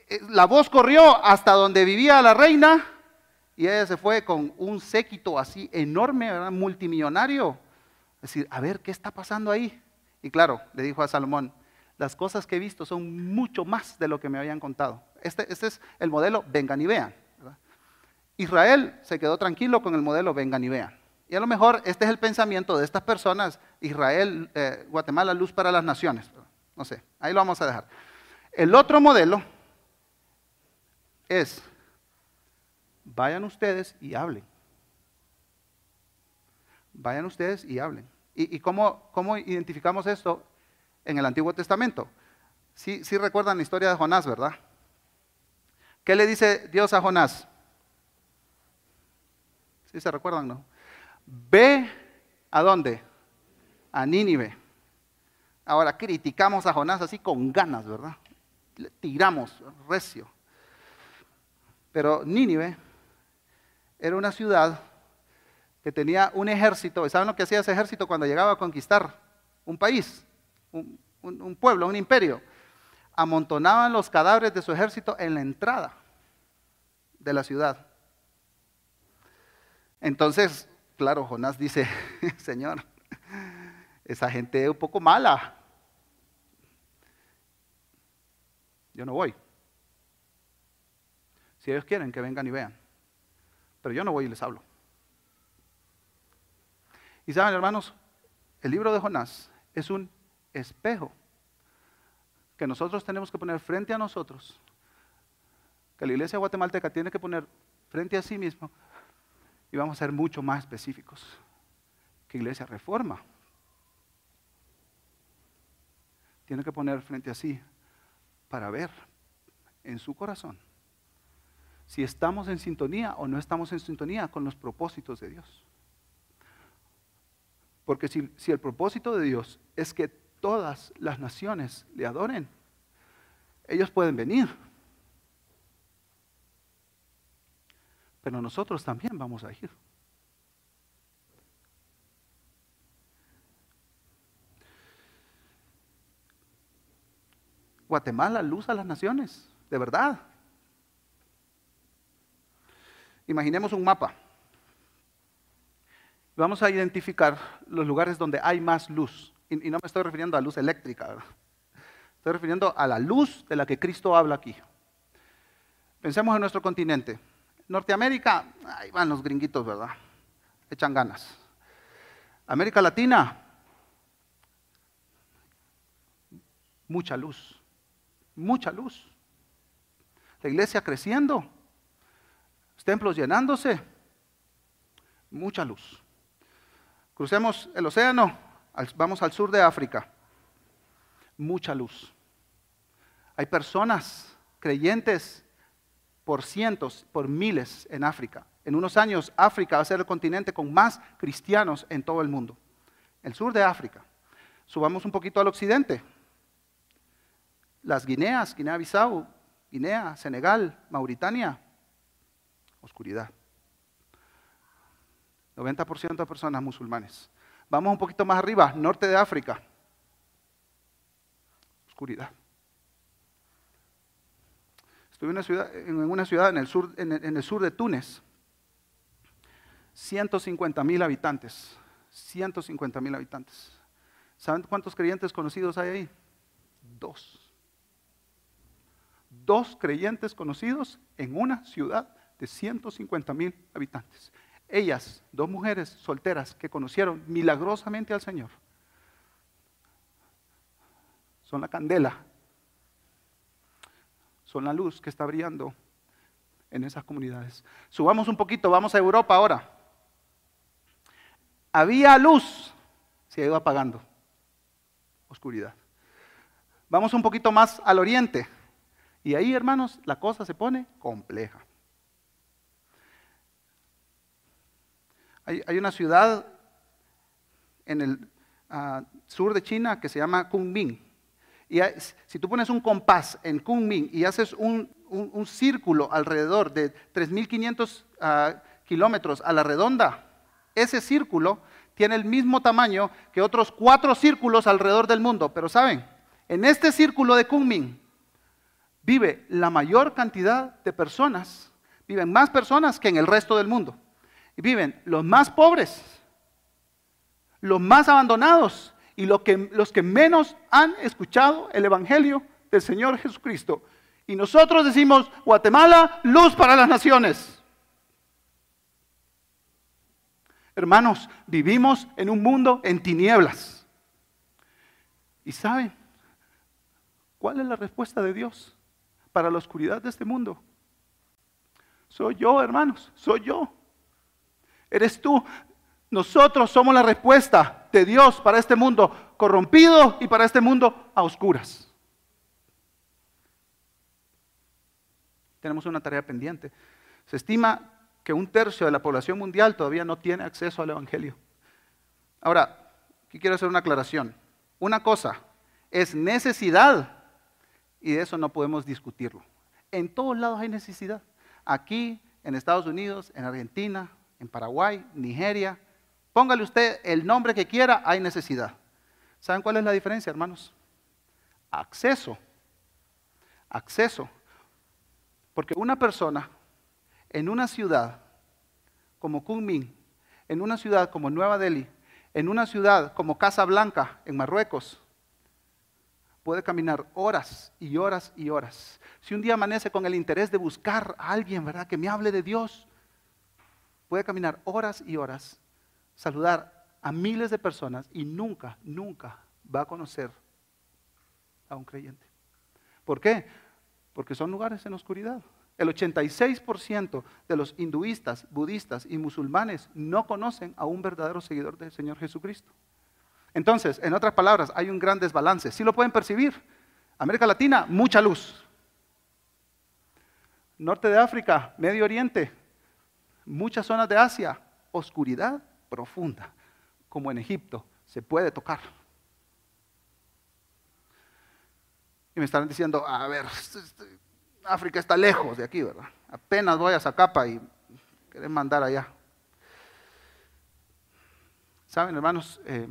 Speaker 2: eh, la voz corrió hasta donde vivía la reina y ella se fue con un séquito así enorme, ¿verdad? multimillonario. Es decir, a ver, ¿qué está pasando ahí? Y claro, le dijo a Salomón, las cosas que he visto son mucho más de lo que me habían contado. Este, este es el modelo, vengan y vean. Israel se quedó tranquilo con el modelo, vengan y vean. Y a lo mejor este es el pensamiento de estas personas, Israel, eh, Guatemala, luz para las naciones. No sé, ahí lo vamos a dejar. El otro modelo es, vayan ustedes y hablen. Vayan ustedes y hablen. ¿Y, cómo, cómo, identificamos esto en el Antiguo Testamento? Sí, sí recuerdan la historia de Jonás, ¿verdad? ¿Qué le dice Dios a Jonás? ¿Sí se recuerdan, no? Ve a dónde? A Nínive. Ahora criticamos a Jonás así con ganas, ¿verdad? Le tiramos recio. Pero Nínive era una ciudad que tenía un ejército. ¿Saben lo que hacía ese ejército cuando llegaba a conquistar un país, un, un pueblo, un imperio? Amontonaban los cadáveres de su ejército en la entrada de la ciudad. Entonces, claro, Jonás dice, Señor, esa gente es un poco mala. Yo no voy. Si ellos quieren, que vengan y vean. Pero yo no voy y les hablo. Y saben, hermanos, el libro de Jonás es un espejo que nosotros tenemos que poner frente a nosotros, que la iglesia guatemalteca tiene que poner frente a sí mismo, y vamos a ser mucho más específicos, que iglesia reforma tiene que poner frente a sí para ver en su corazón si estamos en sintonía o no estamos en sintonía con los propósitos de Dios. Porque si, si, el propósito de Dios es que todas las naciones le adoren, ellos pueden venir. Pero nosotros también vamos a ir. Guatemala, luz a las naciones, de verdad. Imaginemos un mapa. Vamos a identificar los lugares donde hay más luz. Y, no me estoy refiriendo a luz eléctrica, estoy refiriendo a la luz de la que Cristo habla aquí. Pensemos en nuestro continente. Norteamérica, ahí van los gringuitos, ¿verdad? Echan ganas. América Latina, mucha luz mucha luz. La iglesia creciendo, los templos llenándose, mucha luz. Crucemos el océano, vamos al sur de África, mucha luz. Hay personas creyentes por cientos, por miles en África. En unos años África va a ser el continente con más cristianos en todo el mundo. El sur de África. Subamos un poquito al occidente, las Guineas, Guinea-Bissau, Guinea, Senegal, Mauritania, oscuridad. 90% de personas musulmanes. Vamos un poquito más arriba, norte de África, oscuridad. Estuve en una ciudad, en, una ciudad en, el sur, en, el sur de Túnez, 150 mil habitantes, 150 mil habitantes. ¿Saben cuántos creyentes conocidos hay ahí? Dos dos creyentes conocidos en una ciudad de 150 mil habitantes. Ellas, dos mujeres solteras que conocieron milagrosamente al Señor, son la candela, son la luz que está brillando en esas comunidades. Subamos un poquito, vamos a Europa ahora. Había luz, se ha ido apagando. Oscuridad. Vamos un poquito más al oriente. Y ahí, hermanos, la cosa se pone compleja. Hay, una ciudad en el ah, sur de China que se llama Kunming. Y si tú pones un compás en Kunming y haces un, círculo alrededor de 3.500 ah, kilómetros a la redonda, ese círculo tiene el mismo tamaño que otros cuatro círculos alrededor del mundo. Pero saben, en este círculo de Kunming vive la mayor cantidad de personas, viven más personas que en el resto del mundo. Viven los más pobres, los más abandonados y los que, los que menos han escuchado el Evangelio del Señor Jesucristo. Y nosotros decimos, Guatemala, luz para las naciones. Hermanos, vivimos en un mundo en tinieblas. ¿Y saben cuál es la respuesta de Dios? para la oscuridad de este mundo. Soy yo, hermanos, soy yo. Eres tú. Nosotros somos la respuesta de Dios para este mundo corrompido y para este mundo a oscuras. Tenemos una tarea pendiente. Se estima que un tercio de la población mundial todavía no tiene acceso al Evangelio. Ahora, aquí quiero hacer una aclaración. Una cosa es necesidad y de eso no podemos discutirlo. En todos lados hay necesidad. aquí en Estados Unidos, en Argentina, en Paraguay, Nigeria. Póngale usted el nombre que quiera, hay necesidad. ¿Saben cuál es la diferencia, hermanos? Acceso. Acceso. Porque una persona en una ciudad como Kunming, en una ciudad como Nueva Delhi, en una ciudad como Casablanca, en Marruecos, puede caminar horas y horas y horas. Si un día amanece con el interés de buscar a alguien, ¿verdad? Que me hable de Dios, puede caminar horas y horas, saludar a miles de personas y nunca, nunca va a conocer a un creyente. ¿Por qué? Porque son lugares en oscuridad. El 86% de los hinduistas, budistas y musulmanes no conocen a un verdadero seguidor del Señor Jesucristo. Entonces, en otras palabras, hay un gran desbalance. ¿Sí lo pueden percibir? América Latina, mucha luz. Norte de África, Medio Oriente, muchas zonas de Asia, oscuridad profunda, como en Egipto, se puede tocar. Y me están diciendo, a ver, África está lejos de aquí, ¿verdad? Apenas voy a Zacapa y quieren mandar allá. Saben, hermanos, eh,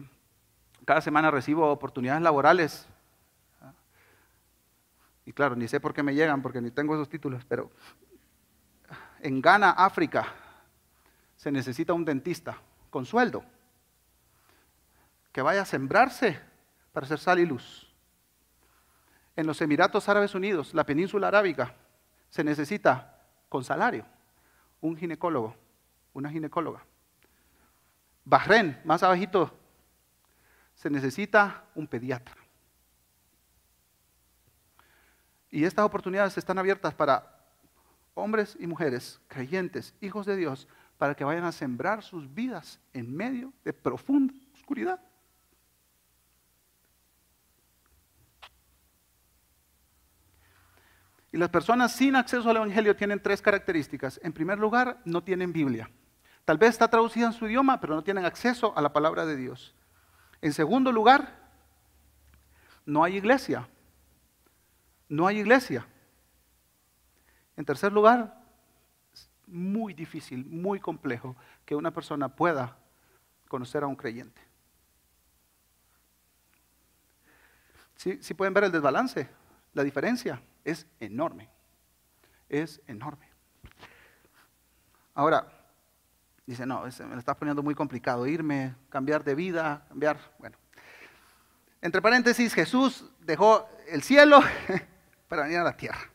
Speaker 2: cada semana recibo oportunidades laborales. Y claro, ni sé por qué me llegan, porque ni tengo esos títulos, pero en Ghana, África, se necesita un dentista con sueldo que vaya a sembrarse para hacer sal y luz. En los Emiratos Árabes Unidos, la península arábiga, se necesita con salario un ginecólogo, una ginecóloga. Bahrein, más abajito, se necesita un pediatra. Y estas oportunidades están abiertas para hombres y mujeres, creyentes, hijos de Dios, para que vayan a sembrar sus vidas en medio de profunda oscuridad. Y las personas sin acceso al Evangelio tienen tres características. En primer lugar, no tienen Biblia. Tal vez está traducida en su idioma, pero no tienen acceso a la palabra de Dios. En segundo lugar, no hay iglesia. No hay iglesia. En tercer lugar, muy difícil, muy complejo que una persona pueda conocer a un creyente. Si pueden ver el desbalance, la diferencia es enorme. Es enorme. Ahora, Dice, no, me lo está poniendo muy complicado, irme, cambiar de vida, cambiar, bueno. Entre paréntesis, Jesús dejó el cielo para venir a la tierra.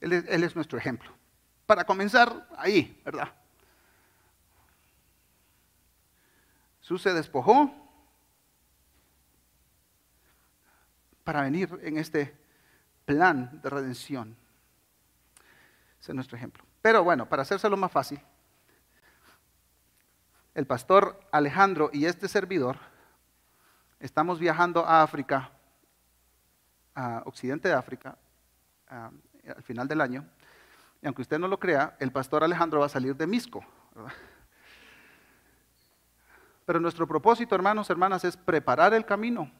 Speaker 2: Él es, nuestro ejemplo. Para comenzar ahí, ¿verdad? Jesús se despojó para venir en este plan de redención. Ese es nuestro ejemplo. Pero bueno, para hacérselo más fácil, el pastor Alejandro y este servidor estamos viajando a África, a Occidente de África, al final del año. Y aunque usted no lo crea, el pastor Alejandro va a salir de Misco. Pero nuestro propósito, hermanos, hermanas, es preparar el camino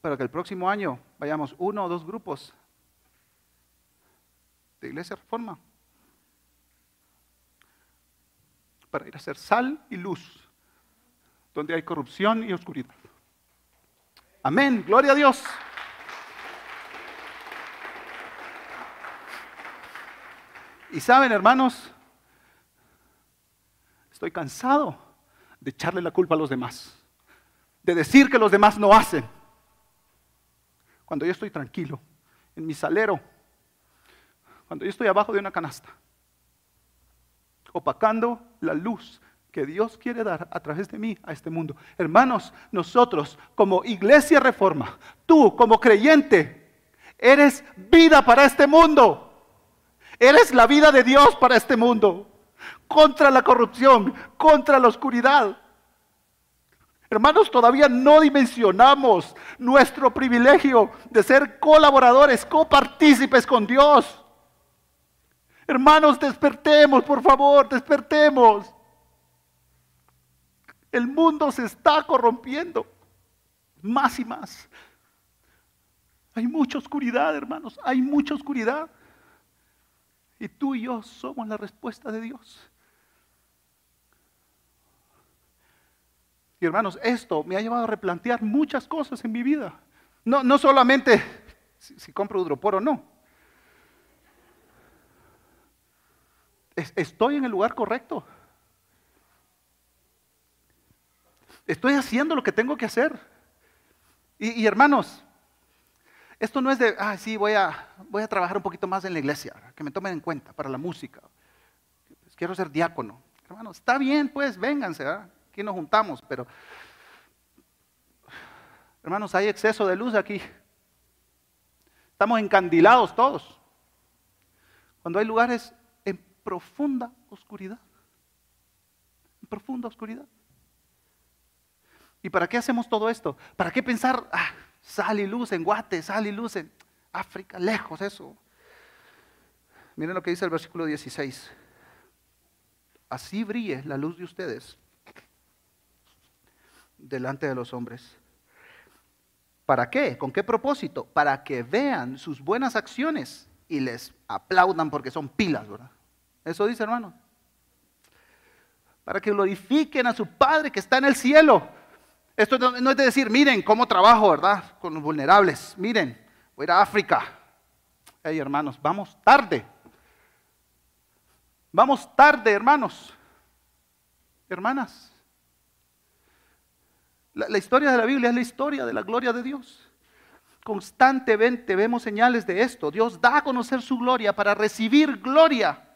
Speaker 2: para que el próximo año vayamos uno o dos grupos de Iglesia Reforma para ir a ser sal y luz, donde hay corrupción y oscuridad. Amén, gloria a Dios. Y saben, hermanos, estoy cansado de echarle la culpa a los demás, de decir que los demás no hacen. Cuando yo estoy tranquilo, en mi salero, cuando yo estoy abajo de una canasta, opacando la luz que Dios quiere dar a través de mí a este mundo. Hermanos, nosotros como iglesia reforma, tú como creyente, eres vida para este mundo. Eres la vida de Dios para este mundo. Contra la corrupción, contra la oscuridad. Hermanos, todavía no dimensionamos nuestro privilegio de ser colaboradores, copartícipes con Dios. Hermanos, despertemos, por favor, despertemos. El mundo se está corrompiendo más y más. Hay mucha oscuridad, hermanos, hay mucha oscuridad. Y tú y yo somos la respuesta de Dios. Y hermanos, esto me ha llevado a replantear muchas cosas en mi vida. No, no solamente si, si compro hidropor o no. Es- estoy en el lugar correcto. Estoy haciendo lo que tengo que hacer. Y, y, hermanos, esto no es de, ah, sí, voy a, voy a trabajar un poquito más en la iglesia, que me tomen en cuenta para la música. Pues quiero ser diácono. Hermanos, está bien, pues, vénganse, ¿verdad? aquí nos juntamos, pero, hermanos, hay exceso de luz aquí. Estamos encandilados todos. Cuando hay lugares en profunda oscuridad. En profunda oscuridad. ¿Y para qué hacemos todo esto? ¿Para qué pensar, ah, sal y luz en Guate, sal y luz en África, lejos eso? Miren lo que dice el versículo 16. Así brille la luz de ustedes delante de los hombres. ¿Para qué? ¿Con qué propósito? Para que vean sus buenas acciones y les aplaudan porque son pilas, ¿verdad? Eso dice, hermano. Para que glorifiquen a su Padre que está en el cielo. Esto no, es de decir, miren cómo trabajo, ¿verdad? Con los vulnerables. Miren, voy a África. Hey, hermanos, vamos tarde. Vamos tarde, hermanos. Hermanas. La historia de la Biblia es la historia de la gloria de Dios. Constantemente vemos señales de esto. Dios da a conocer su gloria para recibir gloria.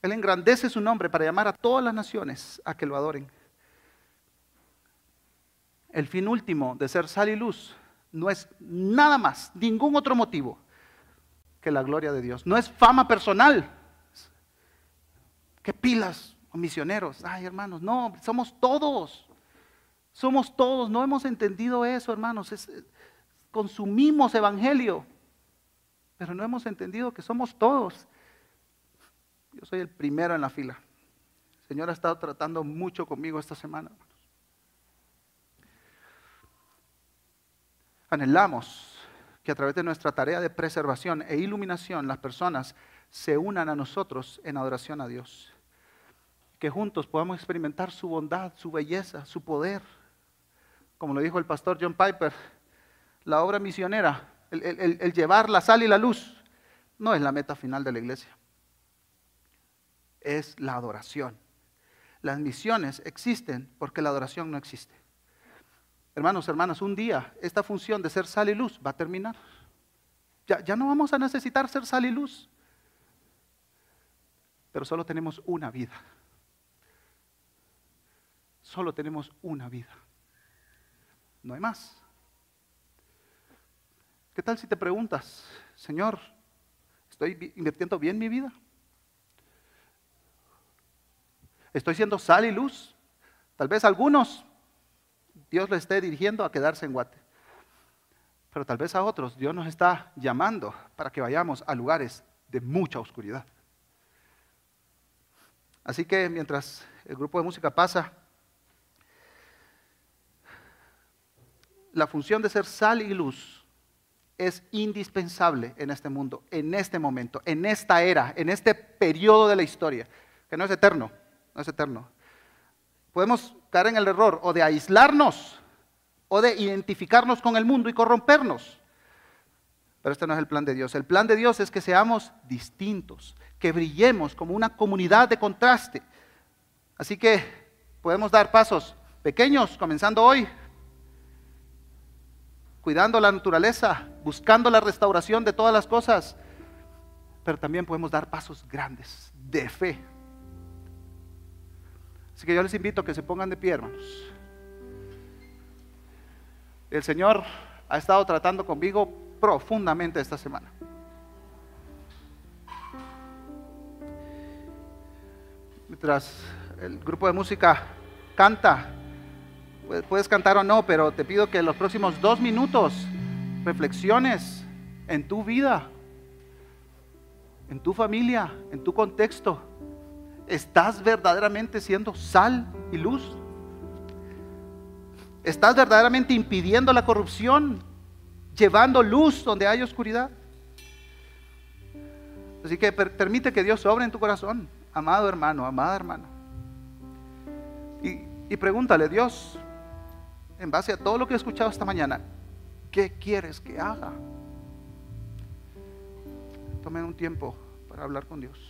Speaker 2: Él engrandece su nombre para llamar a todas las naciones a que lo adoren. El fin último de ser sal y luz no es nada más, ningún otro motivo que la gloria de Dios. No es fama personal. ¿Qué pilas misioneros? Ay, hermanos, no, somos todos. Somos todos. No hemos entendido eso, hermanos. Es- consumimos evangelio, pero no hemos entendido que somos todos. Yo soy el primero en la fila. El Señor ha estado tratando mucho conmigo esta semana. Anhelamos que a través de nuestra tarea de preservación e iluminación las personas se unan a nosotros en adoración a Dios. Que juntos podamos experimentar su bondad, su belleza, su poder. Como lo dijo el pastor John Piper, la obra misionera, el, llevar la sal y la luz, no es la meta final de la iglesia. Es la adoración. Las misiones existen porque la adoración no existe. Hermanos, hermanas, un día esta función de ser sal y luz va a terminar. Ya, ya no vamos a necesitar ser sal y luz. Pero solo tenemos una vida. Solo tenemos una vida. No hay más. ¿Qué tal si te preguntas, Señor, ¿estoy vi- invirtiendo bien mi vida? ¿Estoy siendo sal y luz? Tal vez algunos Dios le esté dirigiendo a quedarse en Guate. Pero tal vez a otros Dios nos está llamando para que vayamos a lugares de mucha oscuridad. Así que mientras el grupo de música pasa, la función de ser sal y luz es indispensable en este mundo, en este momento, en esta era, en este periodo de la historia, que no es eterno, no es eterno. Podemos caer en el error o de aislarnos o de identificarnos con el mundo y corrompernos. Pero este no es el plan de Dios. El plan de Dios es que seamos distintos, que brillemos como una comunidad de contraste. Así que podemos dar pasos pequeños, comenzando hoy, cuidando la naturaleza, buscando la restauración de todas las cosas, pero también podemos dar pasos grandes de fe. Así que yo les invito a que se pongan de pie, hermanos. El Señor ha estado tratando conmigo profundamente esta semana. Mientras el grupo de música canta, Pu- puedes cantar o no, pero te pido que en los próximos dos minutos reflexiones en tu vida, en tu familia, en tu contexto. ¿Estás verdaderamente siendo sal y luz? ¿Estás verdaderamente impidiendo la corrupción? ¿Llevando luz donde hay oscuridad? Así que permite que Dios sobre en tu corazón, amado hermano, amada hermana. Y, y pregúntale, Dios, en base a todo lo que he escuchado esta mañana, ¿qué quieres que haga? Tomen un tiempo para hablar con Dios.